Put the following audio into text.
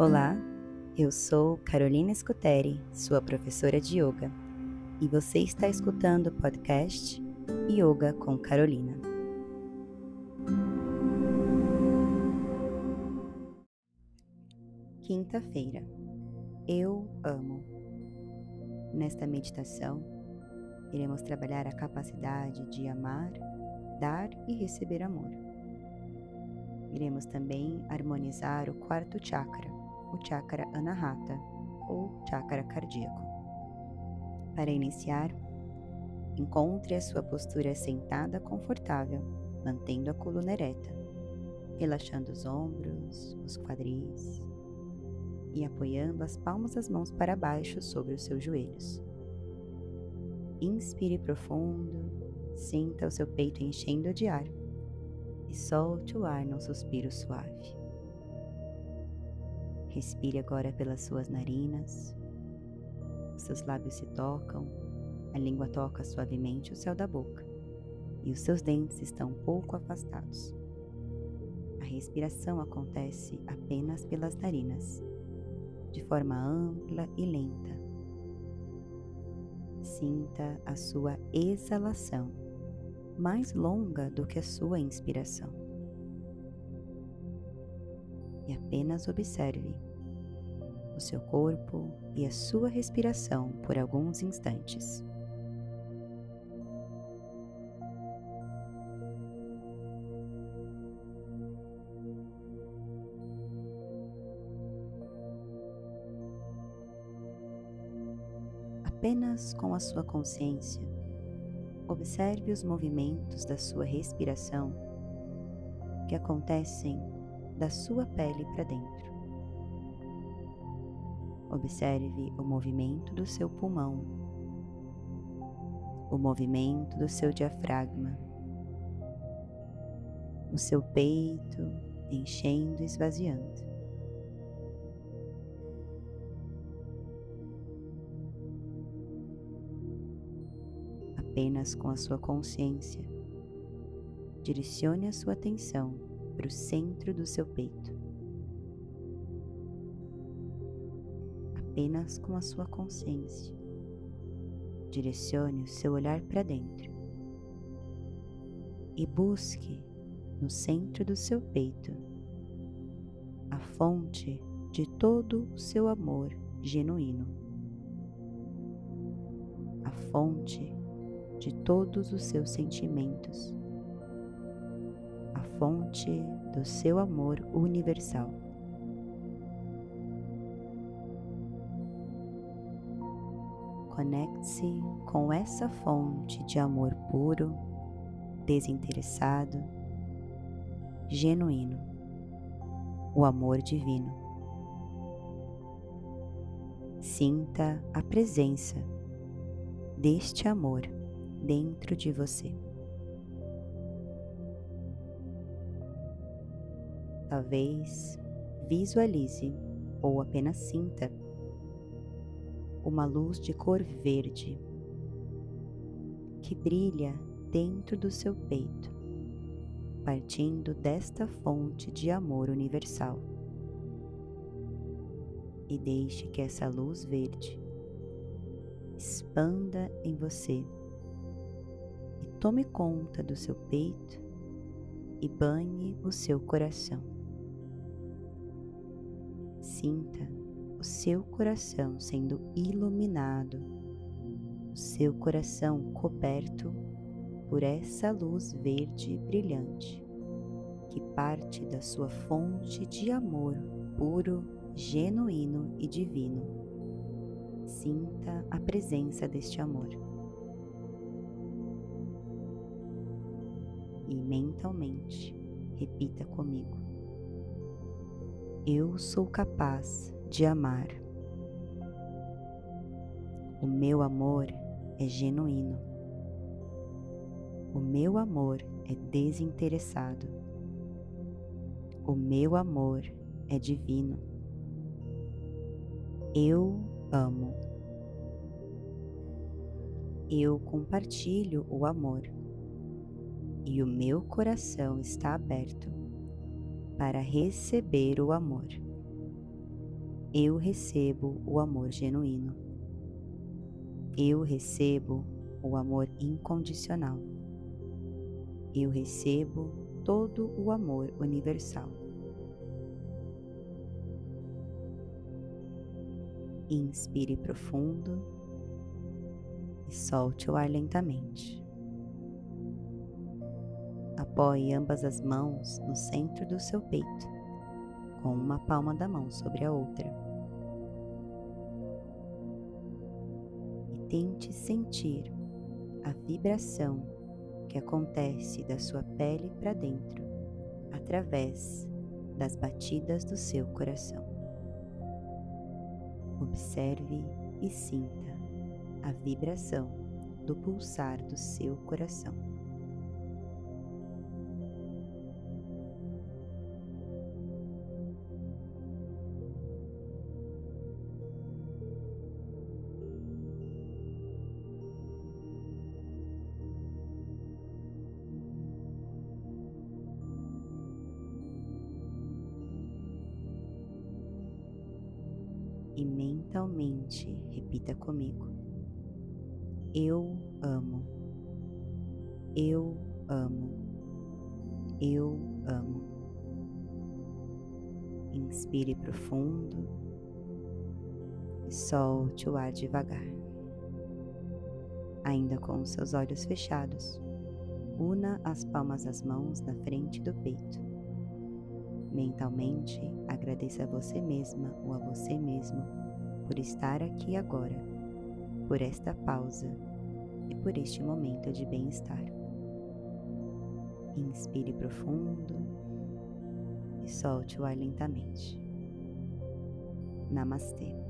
Olá, eu sou Carolina Scuteri, sua professora de yoga, e você está escutando o podcast Yoga com Carolina. Quinta-feira. Eu amo. Nesta meditação, iremos trabalhar a capacidade de amar, dar e receber amor. Iremos também harmonizar o quarto chakra, o chakra anahata ou chakra cardíaco. Para iniciar, encontre a sua postura sentada confortável, mantendo a coluna ereta, relaxando os ombros, os quadris e apoiando as palmas das mãos para baixo sobre os seus joelhos. Inspire profundo, sinta o seu peito enchendo de ar e solte o ar num suspiro suave. Respire agora pelas suas narinas. Seus lábios se tocam, a língua toca suavemente o céu da boca e os seus dentes estão um pouco afastados. A respiração acontece apenas pelas narinas, de forma ampla e lenta. Sinta a sua exalação mais longa do que a sua inspiração. E apenas observe o seu corpo e a sua respiração por alguns instantes. Apenas com a sua consciência, observe os movimentos da sua respiração que acontecem da sua pele para dentro. Observe o movimento do seu pulmão, o movimento do seu diafragma, o seu peito enchendo e esvaziando. Apenas com a sua consciência, direcione a sua atenção para o centro do seu peito. apenas com a sua consciência. Direcione o seu olhar para dentro e busque no centro do seu peito a fonte de todo o seu amor genuíno, a fonte de todos os seus sentimentos, a fonte do seu amor universal. Conecte-se com essa fonte de amor puro, desinteressado, genuíno, o amor divino. Sinta a presença deste amor dentro de você. Talvez visualize ou apenas sinta uma luz de cor verde que brilha dentro do seu peito, partindo desta fonte de amor universal. E deixe que essa luz verde expanda em você e tome conta do seu peito e banhe o seu coração. Sinta o seu coração sendo iluminado, o seu coração coberto por essa luz verde brilhante que parte da sua fonte de amor puro, genuíno e divino. Sinta a presença deste amor. E mentalmente repita comigo: Eu sou capaz de amar. O meu amor é genuíno. O meu amor é desinteressado. O meu amor é divino. Eu amo. Eu compartilho o amor e o meu coração está aberto para receber o amor. Eu recebo o amor genuíno. Eu recebo o amor incondicional. Eu recebo todo o amor universal. Inspire profundo e solte o ar lentamente. Apoie ambas as mãos no centro do seu peito, com uma palma da mão sobre a outra. E tente sentir a vibração que acontece da sua pele para dentro, através das batidas do seu coração. Observe e sinta a vibração do pulsar do seu coração. E mentalmente repita comigo: Eu amo, eu amo, eu amo. Inspire profundo e solte o ar devagar. Ainda com os seus olhos fechados, una as palmas das mãos na frente do peito Mentalmente, agradeça a você mesma ou a você mesmo por estar aqui agora, por esta pausa e por este momento de bem-estar. Inspire profundo e solte o ar lentamente. Namastê.